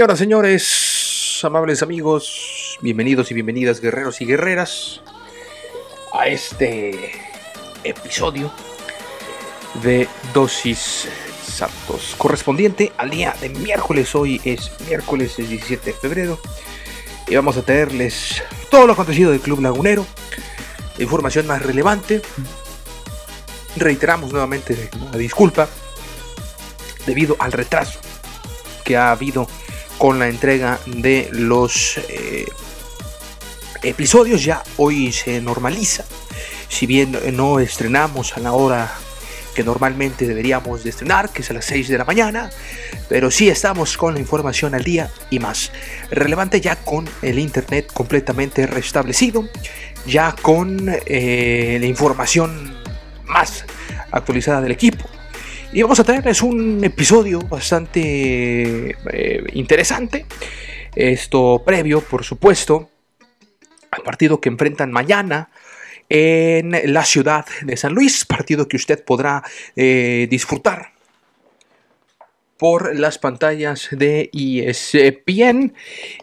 Señoras, señores, amables amigos, bienvenidos y bienvenidas guerreros y guerreras a este episodio de Dosis Santos, correspondiente al día de miércoles. Hoy es miércoles 17 de febrero y vamos a traerles todo lo acontecido del Club Lagunero, la información más relevante. Reiteramos nuevamente la disculpa debido al retraso que ha habido con la entrega de los eh, episodios. Ya hoy se normaliza. Si bien no estrenamos a la hora que normalmente deberíamos de estrenar, que es a las 6 de la mañana, pero sí estamos con la información al día y más. Relevante ya con el Internet completamente restablecido, ya con eh, la información más actualizada del equipo y vamos a traerles un episodio bastante eh, interesante. Esto previo, por supuesto, al partido que enfrentan mañana en la ciudad de San Luis, partido que usted podrá eh, disfrutar por las pantallas de ESPN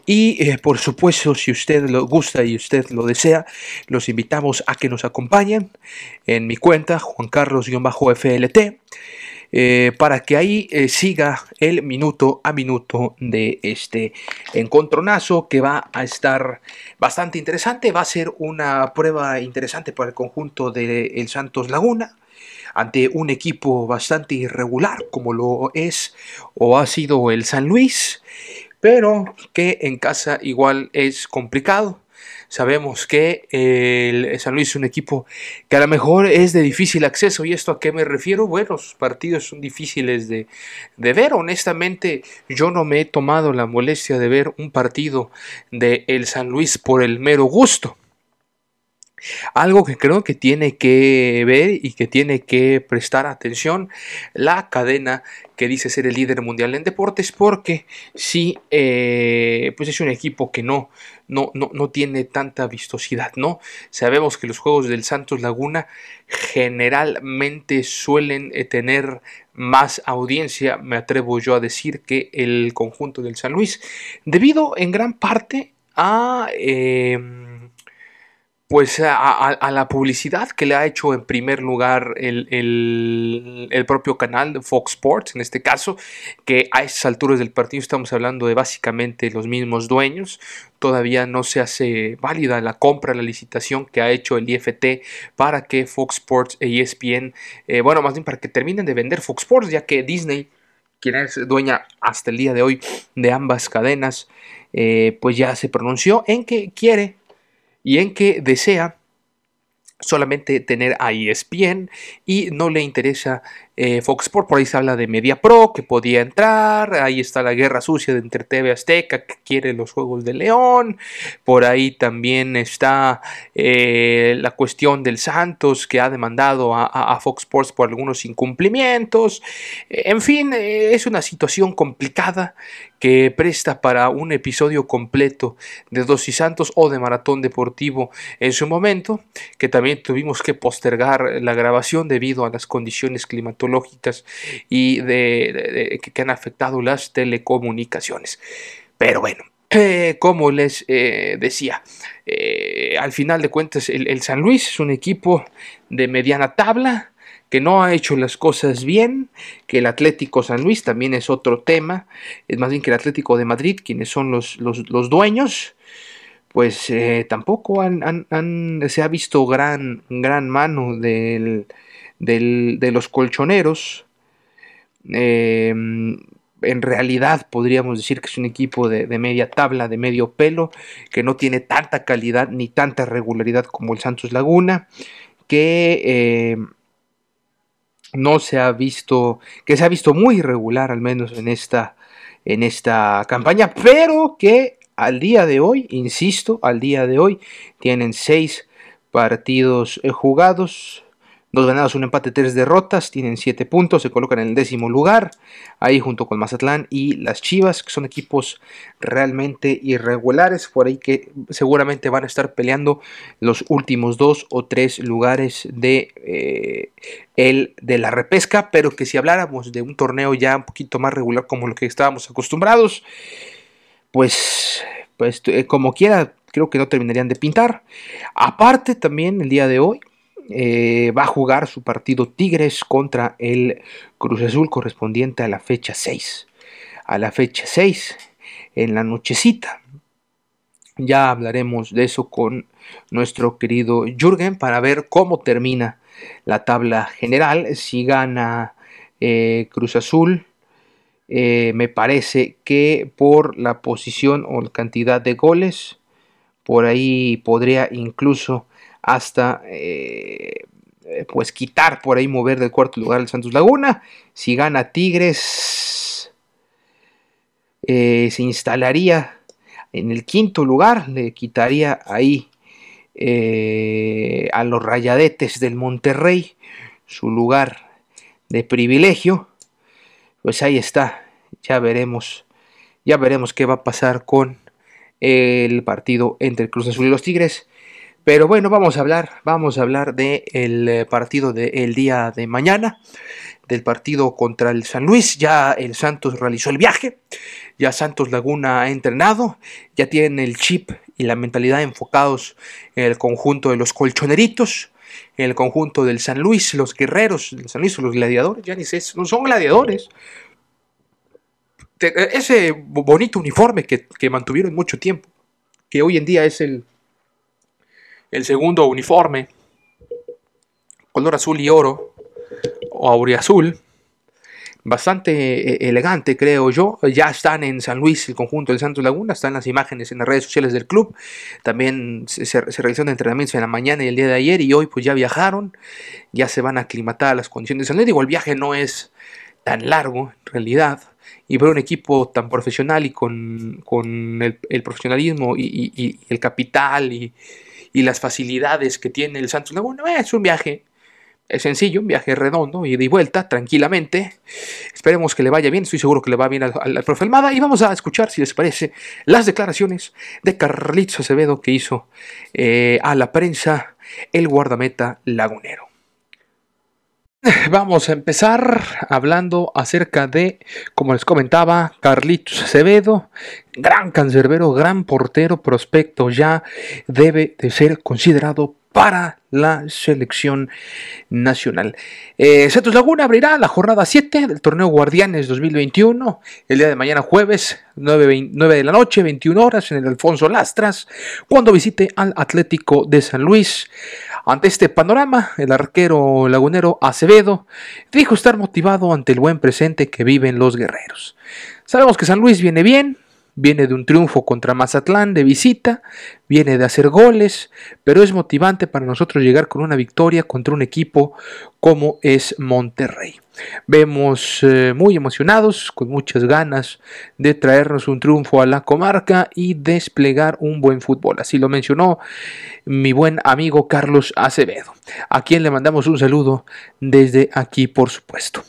y eh, por supuesto si usted lo gusta y usted lo desea los invitamos a que nos acompañen en mi cuenta Juan Carlos-FLT eh, para que ahí eh, siga el minuto a minuto de este encontronazo que va a estar bastante interesante. Va a ser una prueba interesante para el conjunto del el Santos Laguna ante un equipo bastante irregular como lo es o ha sido el San Luis, pero que en casa igual es complicado. Sabemos que el San Luis es un equipo que a lo mejor es de difícil acceso. ¿Y esto a qué me refiero? Bueno, sus partidos son difíciles de, ver. Honestamente, yo no me he tomado la molestia de ver un partido de el San Luis por el mero gusto. Algo que creo que tiene que ver y que tiene que prestar atención la cadena que dice ser el líder mundial en deportes porque sí, eh, pues es un equipo que no, no, no, tiene tanta vistosidad, ¿no? Sabemos que los juegos del Santos Laguna generalmente suelen eh, tener más audiencia, me atrevo yo a decir, que el conjunto del San Luis, debido en gran parte a... Em, pues a, la publicidad que le ha hecho en primer lugar el, propio canal de Fox Sports, en este caso, que a esas alturas del partido estamos hablando de básicamente los mismos dueños, todavía no se hace válida la compra, la licitación que ha hecho el IFT para que Fox Sports e ESPN, eh, bueno, más bien para que terminen de vender Fox Sports, ya que Disney, quien es dueña hasta el día de hoy de ambas cadenas, eh, pues ya se pronunció en que quiere y en que desea solamente tener a ESPN y no le interesa eh, Fox Sports, por ahí se habla de Media Pro que podía entrar, ahí está la guerra sucia de entre TV Azteca que quiere los Juegos de León, por ahí también está eh, la cuestión del Santos que ha demandado a, Fox Sports por algunos incumplimientos, en fin, eh, es una situación complicada que presta para un episodio completo de Dos y Santos o de Maratón Deportivo en su momento, que también tuvimos que postergar la grabación debido a las condiciones climatológicas y de, que han afectado las telecomunicaciones. Pero bueno, Eh, como les eh, decía, eh, al final de cuentas el, San Luis es un equipo de mediana tabla que no ha hecho las cosas bien, que el Atlético San Luis también es otro tema, es más bien que el Atlético de Madrid, quienes son los, los, dueños, pues tampoco se ha visto gran, gran mano del, de los colchoneros. Eh, en realidad podríamos decir que es un equipo de, media tabla, de medio pelo, que no tiene tanta calidad ni tanta regularidad como el Santos Laguna, que eh, no se ha visto, que se ha visto muy irregular al menos en esta, en esta campaña, pero que al día de hoy, insisto, al día de hoy tienen seis partidos eh, jugados, Dos ganados, un empate, tres derrotas, tienen siete puntos, se colocan en el décimo lugar, ahí junto con Mazatlán y las Chivas, que son equipos realmente irregulares, por ahí que seguramente van a estar peleando los últimos dos o tres lugares de, eh, el, de la repesca, pero que si habláramos de un torneo ya un poquito más regular como lo que estábamos acostumbrados, pues, pues eh, como quiera, creo que no terminarían de pintar. Aparte también el día de hoy, eh, va a jugar su partido Tigres contra el Cruz Azul correspondiente a la fecha 6. A la fecha 6, en la nochecita. Ya hablaremos de eso con nuestro querido Jürgen para ver cómo termina la tabla general. Si gana eh, Cruz Azul, eh, me parece que por la posición o la cantidad de goles, por ahí podría incluso hasta eh, pues quitar por ahí, mover del cuarto lugar al Santos Laguna. Si gana Tigres, eh, se instalaría en el quinto lugar, le quitaría ahí eh, a los rayadetes del Monterrey su lugar de privilegio. Pues ahí está, ya veremos, ya veremos qué va a pasar con el partido entre Cruz Azul y los Tigres. Pero bueno, vamos a hablar, vamos a hablar del eh, partido del día de mañana, del partido contra el San Luis. Ya el Santos realizó el viaje, ya Santos Laguna ha entrenado, ya tienen el chip y la mentalidad enfocados en el conjunto de los colchoneritos, en el conjunto del San Luis, los guerreros del San Luis, los gladiadores, ya ni sé, no son gladiadores. Ese bonito uniforme que, que mantuvieron mucho tiempo, que hoy en día es el el segundo uniforme, color azul y oro, o auriazul, bastante eh, elegante, creo yo. Ya están en San Luis, el conjunto del Santos Laguna, están las imágenes en las redes sociales del club. También se, se, realizaron entrenamientos en la mañana y el día de ayer, y hoy pues ya viajaron, ya se van a aclimatar las condiciones San Luis. Digo, el viaje no es tan largo, en realidad, y ver un equipo tan profesional y con, el, profesionalismo y el capital y y las facilidades que tiene el Santos Laguna, es un viaje es sencillo, un viaje redondo, y de vuelta, tranquilamente. Esperemos que le vaya bien, estoy seguro que le va bien al, profe Almada. Y vamos a escuchar, si les parece, las declaraciones de Carlitos Acevedo que hizo eh, a la prensa el guardameta lagunero. Vamos a empezar hablando acerca de, como les comentaba, Carlitos Acevedo, gran cancerbero, gran portero, prospecto ya debe de ser considerado para la selección nacional. Eh, Santos Laguna abrirá la jornada 7 del torneo Guardianes 2021 el día de mañana jueves 9, 9, de la noche, 21 horas en el Alfonso Lastras, cuando visite al Atlético de San Luis. Ante este panorama, el arquero lagunero Acevedo dijo estar motivado ante el buen presente que viven los guerreros. Sabemos que San Luis viene bien, viene de un triunfo contra Mazatlán de visita, viene de hacer goles, pero es motivante para nosotros llegar con una victoria contra un equipo como es Monterrey. Vemos eh, muy emocionados, con muchas ganas de traernos un triunfo a la comarca y desplegar un buen fútbol. Así lo mencionó mi buen amigo Carlos Acevedo, a quien le mandamos un saludo desde aquí, por supuesto.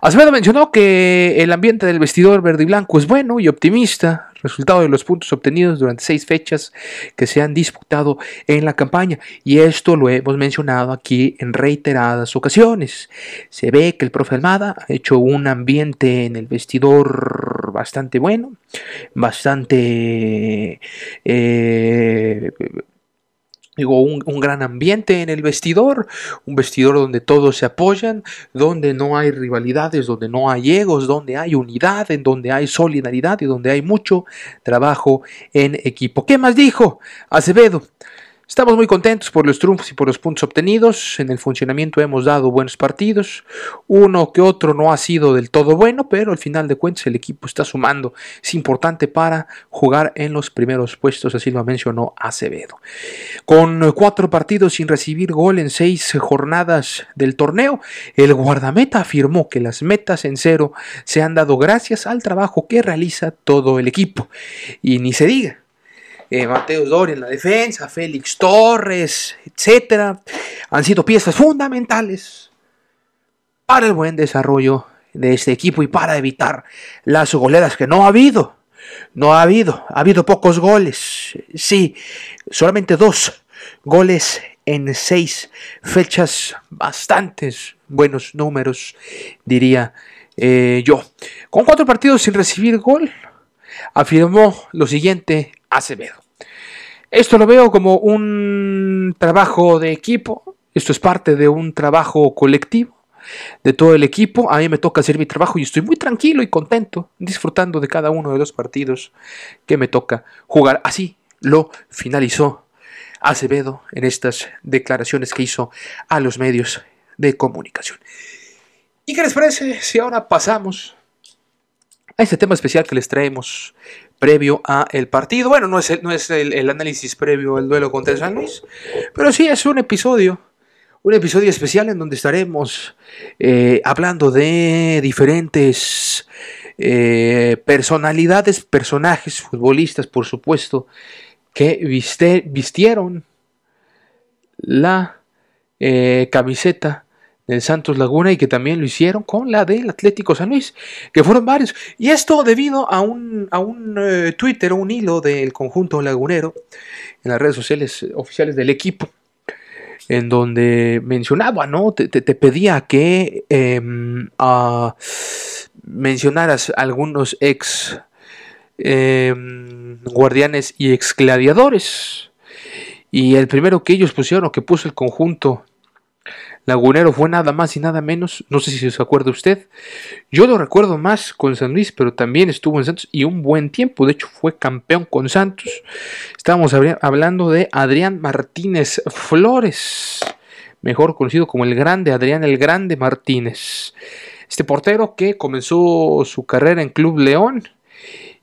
Acevedo mencionó que el ambiente del vestidor verde y blanco es bueno y optimista, resultado de los puntos obtenidos durante seis fechas que se han disputado en la campaña. Y esto lo hemos mencionado aquí en reiteradas ocasiones. Se ve que el profe Almada ha hecho un ambiente en el vestidor bastante bueno, bastante eh, un, un, gran ambiente en el vestidor, un vestidor donde todos se apoyan, donde no hay rivalidades, donde no hay egos, donde hay unidad, en donde hay solidaridad y donde hay mucho trabajo en equipo. ¿Qué más dijo Acevedo? Estamos muy contentos por los triunfos y por los puntos obtenidos. En el funcionamiento hemos dado buenos partidos. Uno que otro no ha sido del todo bueno, pero al final de cuentas el equipo está sumando. Es importante para jugar en los primeros puestos, así lo mencionó Acevedo. Con cuatro partidos sin recibir gol en seis jornadas del torneo, el guardameta afirmó que las metas en cero se han dado gracias al trabajo que realiza todo el equipo. Y ni se diga eh, Mateo Doria en la defensa, Félix Torres, etcétera, han sido piezas fundamentales para el buen desarrollo de este equipo y para evitar las goleadas que no ha habido. No ha habido, ha habido pocos goles. Sí, solamente dos goles en seis fechas, bastantes buenos números, diría eh, yo. Con cuatro partidos sin recibir gol, afirmó lo siguiente Acevedo. Esto lo veo como un trabajo de equipo, esto es parte de un trabajo colectivo de todo el equipo. A mí me toca hacer mi trabajo y estoy muy tranquilo y contento, disfrutando de cada uno de los partidos que me toca jugar. Así lo finalizó Acevedo en estas declaraciones que hizo a los medios de comunicación. ¿Y qué les parece si ahora pasamos a este tema especial que les traemos previo a el partido. Bueno, no es, el, no es el, análisis previo al duelo contra San Luis, pero sí es un episodio, un episodio especial en donde estaremos eh, hablando de diferentes eh, personalidades, personajes, futbolistas, por supuesto, que vistieron la eh, camiseta del Santos Laguna y que también lo hicieron con la del Atlético San Luis, que fueron varios. Y esto debido a un, a un eh, Twitter, un hilo del conjunto lagunero en las redes sociales oficiales del equipo, en donde mencionaba, ¿no? Te, pedía que em, mencionaras algunos ex em, guardianes y ex gladiadores. Y el primero que ellos pusieron, o que puso el conjunto Lagunero fue nada más y nada menos, no sé si se acuerda usted, yo lo recuerdo más con San Luis, pero también estuvo en Santos y un buen tiempo, de hecho fue campeón con Santos. Estábamos hablando de Adrián Martínez Flores, mejor conocido como el grande Adrián el Grande Martínez. Este portero que comenzó su carrera en Club León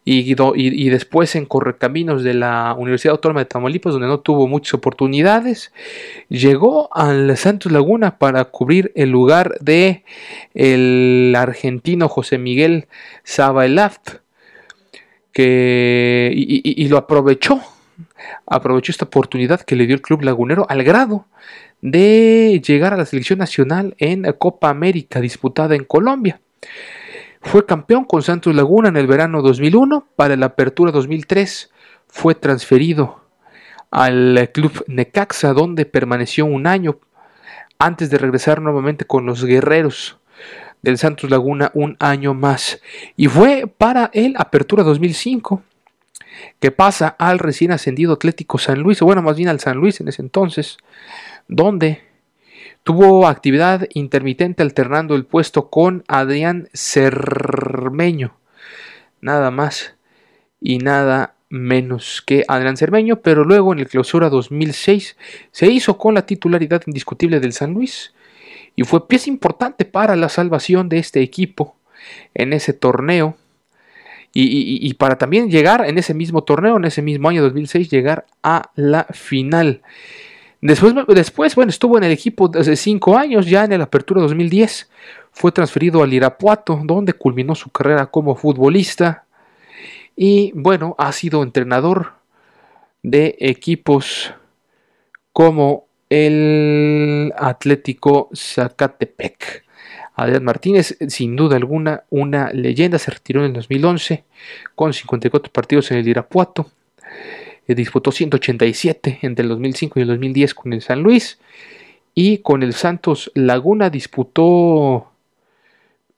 y, después en Correcaminos de la Universidad Autónoma de Tamaulipas, donde no tuvo muchas oportunidades, llegó al Santos Laguna para cubrir el lugar de el argentino José Miguel Sabaelaft, que y, lo aprovechó, aprovechó esta oportunidad que le dio el club lagunero al grado de llegar a la selección nacional en Copa América disputada en Colombia. Fue campeón con Santos Laguna en el verano 2001. Para la apertura 2003 fue transferido al club Necaxa, donde permaneció un año antes de regresar nuevamente con los guerreros del Santos Laguna un año más. Y fue para el Apertura 2005 que pasa al recién ascendido Atlético San Luis, o bueno, más bien al San Luis en ese entonces, donde Tuvo actividad intermitente alternando el puesto con Adrián Cermeño. Nada más y nada menos que Adrián Cermeño, pero luego en el clausura 2006 se hizo con la titularidad indiscutible del San Luis y fue pieza importante para la salvación de este equipo en ese torneo y, para también llegar en ese mismo torneo, en ese mismo año 2006, llegar a la final. Después, después, bueno, estuvo en el equipo hace cinco años, ya en la Apertura 2010. Fue transferido al Irapuato, donde culminó su carrera como futbolista. Y bueno, ha sido entrenador de equipos como el Atlético Zacatepec. Adrián Martínez, sin duda alguna, una leyenda, se retiró en el 2011 con 54 partidos en el Irapuato disputó 187 entre el 2005 y el 2010 con el San Luis y con el Santos Laguna disputó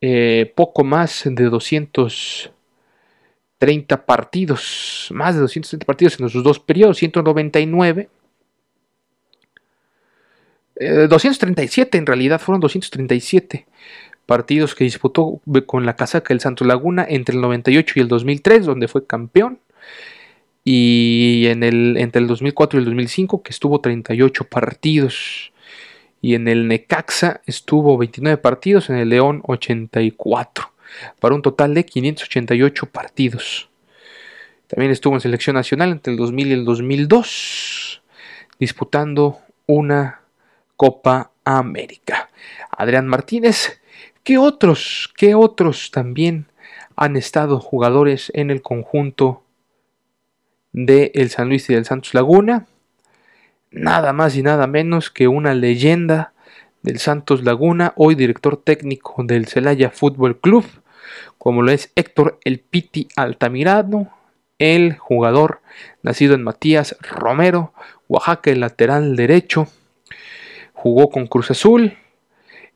eh, poco más de 200 230 partidos, más de 230 partidos en sus dos periodos, 199. 237 en realidad, fueron 237 partidos que disputó con la casaca del Santos Laguna entre el 98 y el 2003, donde fue campeón. Y en el, entre el 2004 y el 2005, que estuvo 38 partidos. Y en el Necaxa estuvo 29 partidos, en el León 84 para un total de 588 partidos. También estuvo en selección nacional entre el 2000 y el 2002, disputando una Copa América. Adrián Martínez, ¿qué otros, qué otros también han estado jugadores en el conjunto de el San Luis y del Santos Laguna? Nada más y nada menos que una leyenda del Santos Laguna, hoy director técnico del Celaya Fútbol Club, como lo es Héctor El Piti Altamirano, el jugador nacido en Matías Romero, Oaxaca, el lateral derecho, jugó con Cruz Azul,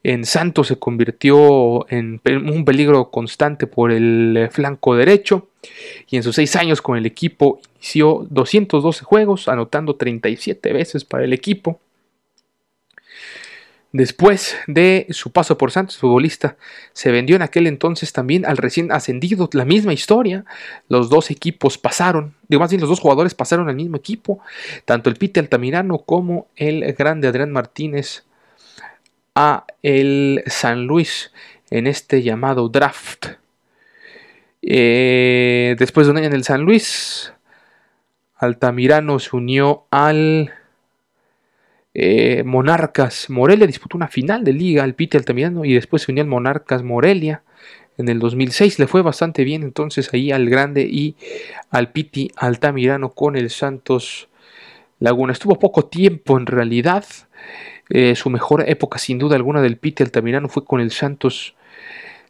en Santos se convirtió en un peligro constante por el flanco derecho y en sus seis años con el equipo inició 212 juegos, anotando 37 veces para el equipo. Después de su paso por Santos, futbolista se vendió en aquel entonces también al recién ascendido. La misma historia. Los dos equipos pasaron, digo más bien los dos jugadores pasaron al mismo equipo. Tanto el Pite Altamirano como el grande Adrián Martínez a el San Luis en este llamado draft. Eh, después de un año en el San Luis, Altamirano se unió al eh, Monarcas Morelia disputó una final de liga al Pite Altamirano y después se unió al Monarcas Morelia en el 2006. Le fue bastante bien entonces ahí al Grande y al Piti Altamirano con el Santos Laguna. Estuvo poco tiempo en realidad. Eh, su mejor época sin duda alguna del Piti Altamirano fue con el Santos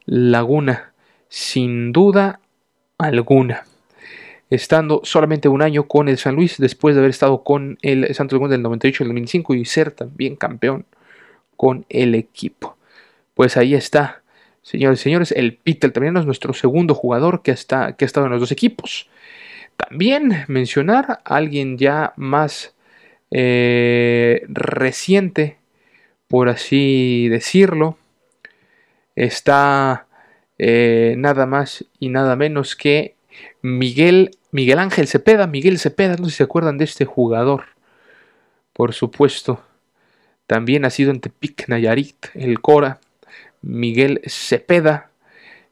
Laguna. Sin duda alguna estando solamente un año con el San Luis después de haber estado con el Santos Laguna del 98 al 2005 y ser también campeón con el equipo. Pues ahí está, señores y señores, el Peter también es nuestro segundo jugador que, está, que ha estado en los dos equipos. También mencionar a alguien ya más eh, reciente, por así decirlo, está eh, nada más y nada menos que Miguel, Miguel Ángel Cepeda, Miguel Cepeda, no sé si se acuerdan de este jugador, por supuesto. También nacido en Tepic, Nayarit, el Cora. Miguel Cepeda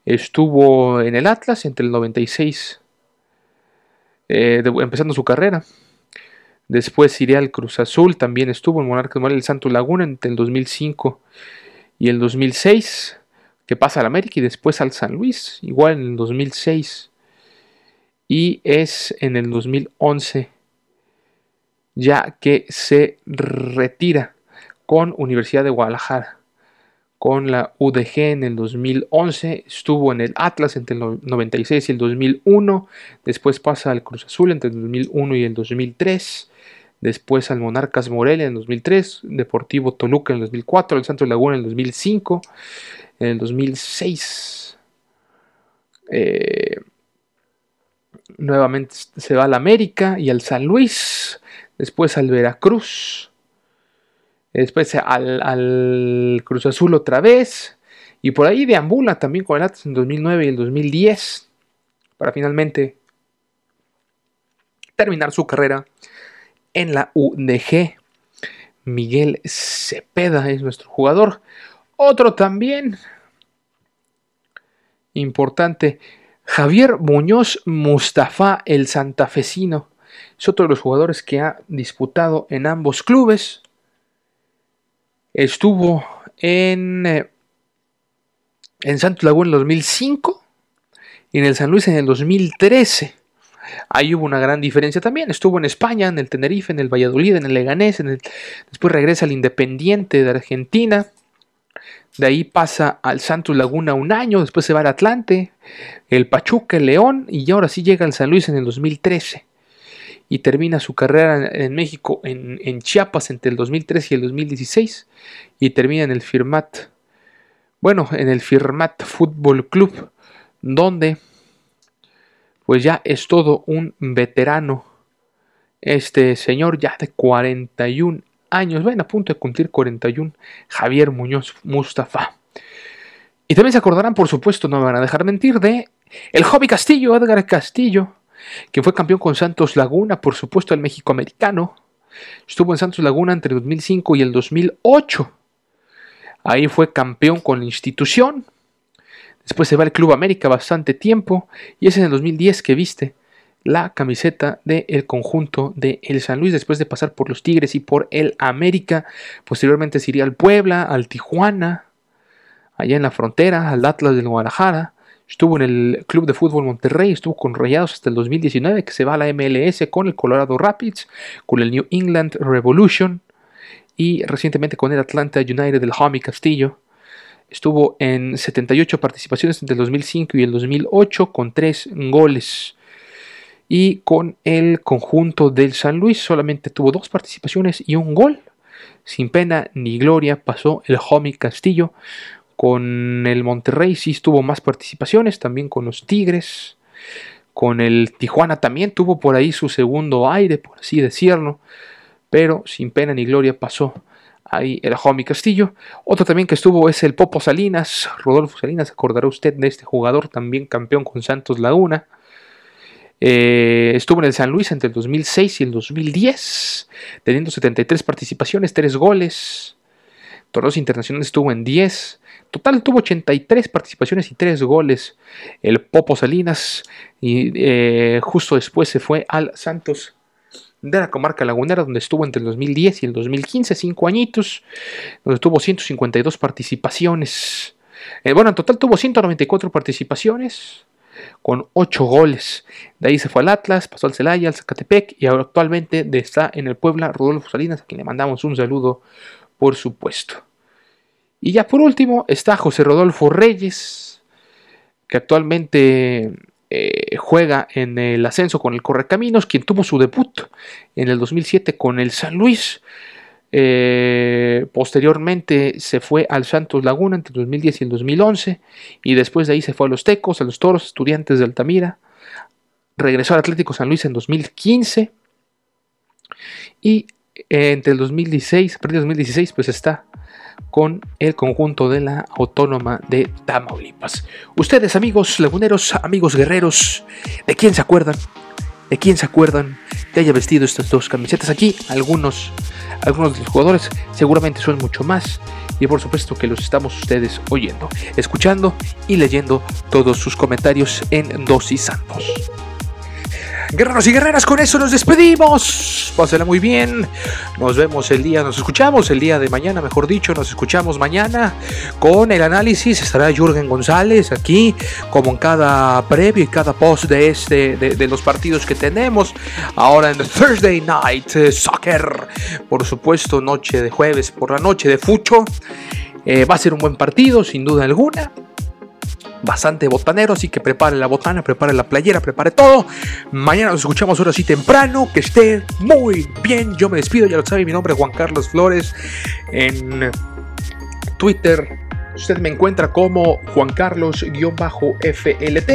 estuvo en el Atlas entre el 96, eh, empezando su carrera. Después iría al Cruz Azul, también estuvo en Monarcas el Santo Laguna entre el 2005 y el 2006, que pasa al América y después al San Luis, igual en el 2006 y es en el 2011 ya que se retira con Universidad de Guadalajara. Con la UDG en el 2011, estuvo en el Atlas entre el 96 y el 2001, después pasa al Cruz Azul entre el 2001 y el 2003, después al Monarcas Morelia en el 2003, Deportivo Toluca en el 2004, el Santos Laguna en el 2005, en el 2006. Eh, nuevamente se va al América y al San Luis, después al Veracruz, después al, Cruz Azul otra vez, y por ahí deambula también con el Atlas en 2009 y el 2010, para finalmente terminar su carrera en la UDG. Miguel Cepeda es nuestro jugador. Otro también importante Javier Muñoz Mustafa, el santafesino, es otro de los jugadores que ha disputado en ambos clubes. Estuvo en, eh, en Santos Laguna en el 2005 y en el San Luis en el 2013. Ahí hubo una gran diferencia también. Estuvo en España, en el Tenerife, en el Valladolid, en el Leganés, en el... después regresa al Independiente de Argentina. De ahí pasa al Santos Laguna un año, después se va al Atlante, el Pachuca, el León y ahora sí llega al San Luis en el 2013. Y termina su carrera en, México, en, Chiapas, entre el 2013 y el 2016. Y termina en el Firmat, bueno, en el Firmat Fútbol Club, donde pues ya es todo un veterano. Este señor ya de 41 años, ven a punto de cumplir 41, Javier Muñoz Mustafa. Y también se acordarán, por supuesto, no me van a dejar mentir, de el Hobby Castillo, Edgar Castillo, que fue campeón con Santos Laguna, por supuesto, el México americano. Estuvo en Santos Laguna entre el 2005 y el 2008. Ahí fue campeón con la institución. Después se va al Club América bastante tiempo. Y es en el 2010 que viste la camiseta del conjunto de el San Luis después de pasar por los Tigres y por el América. Posteriormente se iría al Puebla, al Tijuana, allá en la frontera, al Atlas del Guadalajara. Estuvo en el Club de Fútbol Monterrey, estuvo con Rayados hasta el 2019, que se va a la MLS con el Colorado Rapids, con el New England Revolution y recientemente con el Atlanta United del Homie Castillo. Estuvo en 78 participaciones entre el 2005 y el 2008 con 3 goles. Y con el conjunto del San Luis solamente tuvo dos participaciones y un gol. Sin pena ni gloria pasó el Homie Castillo. Con el Monterrey sí tuvo más participaciones, también con los Tigres. Con el Tijuana también tuvo por ahí su segundo aire, por así decirlo. Pero sin pena ni gloria pasó ahí el Homie Castillo. Otro también que estuvo es el Popo Salinas, Rodolfo Salinas, acordará usted de este jugador, también campeón con Santos Laguna. Eh, estuvo en el San Luis entre el 2006 y el 2010, teniendo 73 participaciones, 3 goles. Torneos internacionales estuvo en 10. Total tuvo 83 participaciones y 3 goles. El Popo Salinas. Y eh, justo después se fue al Santos de la comarca lagunera, donde estuvo entre el 2010 y el 2015, 5 añitos, donde tuvo 152 participaciones. Eh, bueno, en total tuvo 194 participaciones con 8 goles. De ahí se fue al Atlas, pasó al Celaya, al Zacatepec y actualmente está en el Puebla Rodolfo Salinas, a quien le mandamos un saludo, por supuesto. Y ya por último está José Rodolfo Reyes, que actualmente eh, juega en el ascenso con el Correcaminos, quien tuvo su debut en el 2007 con el San Luis. Eh, posteriormente se fue al Santos Laguna entre el 2010 y el 2011 y después de ahí se fue a los Tecos, a los Toros, estudiantes de Altamira. Regresó al Atlético San Luis en 2015 y entre el 2016, a 2016 pues está con el conjunto de la Autónoma de Tamaulipas. Ustedes, amigos laguneros, amigos guerreros, ¿de quién se acuerdan? ¿De quién se acuerdan que haya vestido estas dos camisetas aquí? Algunos, algunos de los jugadores seguramente son mucho más. Y por supuesto que los estamos ustedes oyendo, escuchando y leyendo todos sus comentarios en Dosis Santos. Guerreros y guerreras, con eso nos despedimos. Pásenla muy bien. Nos vemos el día, nos escuchamos el día de mañana, mejor dicho, nos escuchamos mañana con el análisis. Estará Jürgen González aquí, como en cada previo y cada post de este, de, los partidos que tenemos. Ahora en Thursday Night Soccer, por supuesto, noche de jueves por la noche de Fucho. Eh, va a ser un buen partido, sin duda alguna bastante botanero, así que prepare la botana, prepare la playera, prepare todo. Mañana nos escuchamos ahora sí temprano, que esté muy bien. Yo me despido, ya lo sabe, mi nombre es Juan Carlos Flores en Twitter. Usted me encuentra como Juan Carlos-FLT,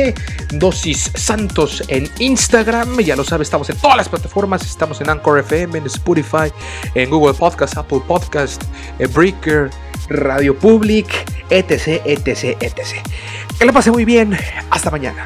Dosis Santos en Instagram. Ya lo sabe, estamos en todas las plataformas. Estamos en Anchor FM, en Spotify, en Google Podcast, Apple Podcast, en Breaker, Radio Public, etc, etc, etc. Que lo pase muy bien. Hasta mañana.